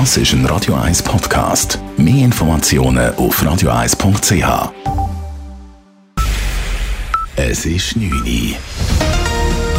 Das ist ein Radio 1 Podcast. Mehr Informationen auf radio1.ch. Es ist 9 Uhr.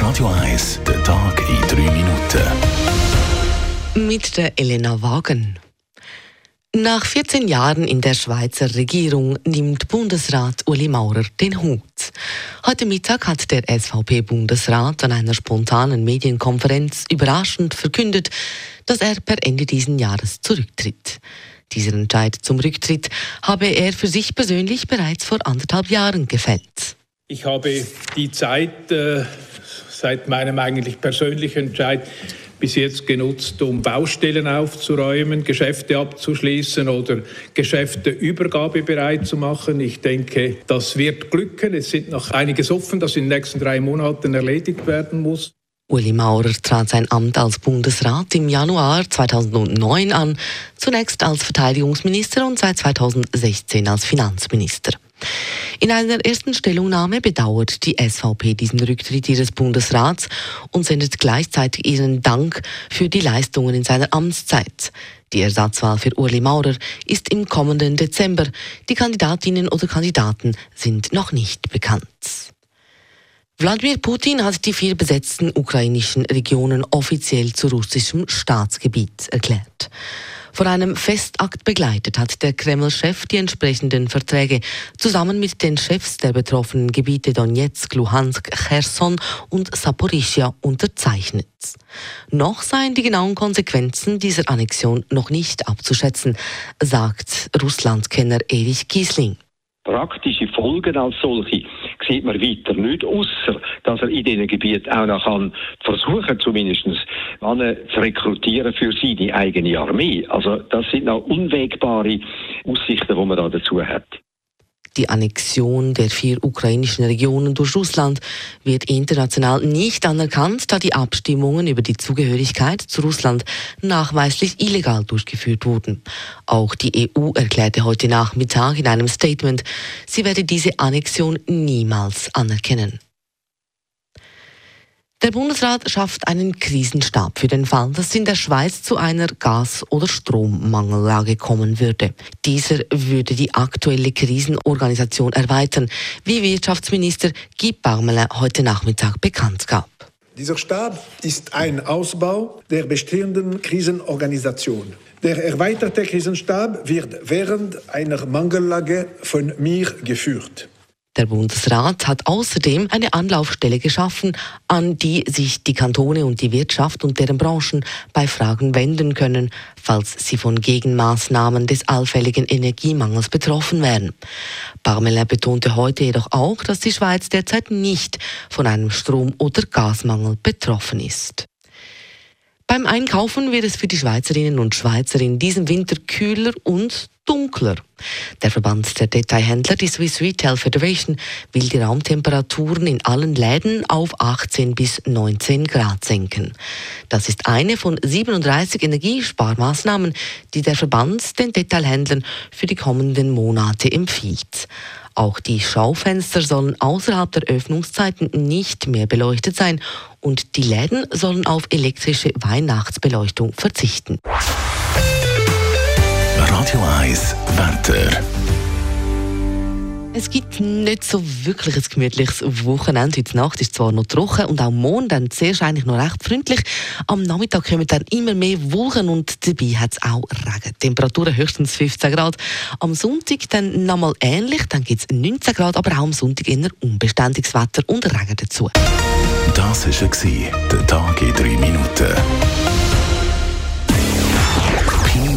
Radio 1, der Tag in 3 Minuten. Mit der Elena Wagen. Nach 14 Jahren in der Schweizer Regierung nimmt Bundesrat Uli Maurer den Hut. Heute Mittag hat der SVP-Bundesrat an einer spontanen Medienkonferenz überraschend verkündet, dass er per Ende dieses Jahres zurücktritt. Dieser Entscheid zum Rücktritt habe er für sich persönlich bereits vor anderthalb Jahren gefällt. Ich habe die Zeit äh, seit meinem eigentlich persönlichen Entscheid bis jetzt genutzt, um Baustellen aufzuräumen, Geschäfte abzuschließen oder Geschäfte übergabebereit zu machen. Ich denke, das wird glücken. Es sind noch einiges offen, das in den nächsten drei Monaten erledigt werden muss. Uli Maurer trat sein Amt als Bundesrat im Januar 2009 an, zunächst als Verteidigungsminister und seit 2016 als Finanzminister. In einer ersten Stellungnahme bedauert die SVP diesen Rücktritt ihres Bundesrats und sendet gleichzeitig ihren Dank für die Leistungen in seiner Amtszeit. Die Ersatzwahl für Uli Maurer ist im kommenden Dezember. Die Kandidatinnen oder Kandidaten sind noch nicht bekannt. Wladimir Putin hat die vier besetzten ukrainischen Regionen offiziell zu russischem Staatsgebiet erklärt. Vor einem Festakt begleitet hat der Kreml-Chef die entsprechenden Verträge zusammen mit den Chefs der betroffenen Gebiete Donetsk, Luhansk, Cherson und Saporischia unterzeichnet. Noch seien die genauen Konsequenzen dieser Annexion noch nicht abzuschätzen, sagt Russlandkenner Erich Giesling. Praktische Folgen als solche sieht man weiter nicht, außer dass er in diesen Gebieten auch noch kann versuchen, zumindest zu rekrutieren für seine eigene Armee. Also das sind noch unwägbare Aussichten, die man da dazu hat. Die Annexion der vier ukrainischen Regionen durch Russland wird international nicht anerkannt, da die Abstimmungen über die Zugehörigkeit zu Russland nachweislich illegal durchgeführt wurden. Auch die EU erklärte heute Nachmittag in einem Statement, sie werde diese Annexion niemals anerkennen. Der Bundesrat schafft einen Krisenstab für den Fall, dass in der Schweiz zu einer Gas- oder Strommangellage kommen würde. Dieser würde die aktuelle Krisenorganisation erweitern, wie Wirtschaftsminister Guy Baumele heute Nachmittag bekannt gab. Dieser Stab ist ein Ausbau der bestehenden Krisenorganisation. Der erweiterte Krisenstab wird während einer Mangellage von mir geführt. Der Bundesrat hat außerdem eine Anlaufstelle geschaffen, an die sich die Kantone und die Wirtschaft und deren Branchen bei Fragen wenden können, falls sie von Gegenmaßnahmen des allfälligen Energiemangels betroffen wären. Parmelin betonte heute jedoch auch, dass die Schweiz derzeit nicht von einem Strom- oder Gasmangel betroffen ist. Beim Einkaufen wird es für die Schweizerinnen und Schweizer in diesem Winter kühler und dunkler. Der Verband der Detailhändler, die Swiss Retail Federation, will die Raumtemperaturen in allen Läden auf 18 bis 19 Grad senken. Das ist eine von 37 Energiesparmaßnahmen, die der Verband den Detailhändlern für die kommenden Monate empfiehlt. Auch die Schaufenster sollen außerhalb der Öffnungszeiten nicht mehr beleuchtet sein und die Läden sollen auf elektrische Weihnachtsbeleuchtung verzichten. Radio 1 Wetter. Es gibt nicht so wirklich ein gemütliches Wochenende. Heute Nacht ist zwar noch trocken und auch morgen dann zuerst eigentlich noch recht freundlich. Am Nachmittag kommen dann immer mehr Wolken und dabei hat es auch Regen. Temperaturen höchstens 15 Grad. Am Sonntag dann nochmal ähnlich, dann gibt es 19 Grad, aber auch am Sonntag eher unbeständiges Wetter und Regen dazu. Das war der Tag in drei Minuten.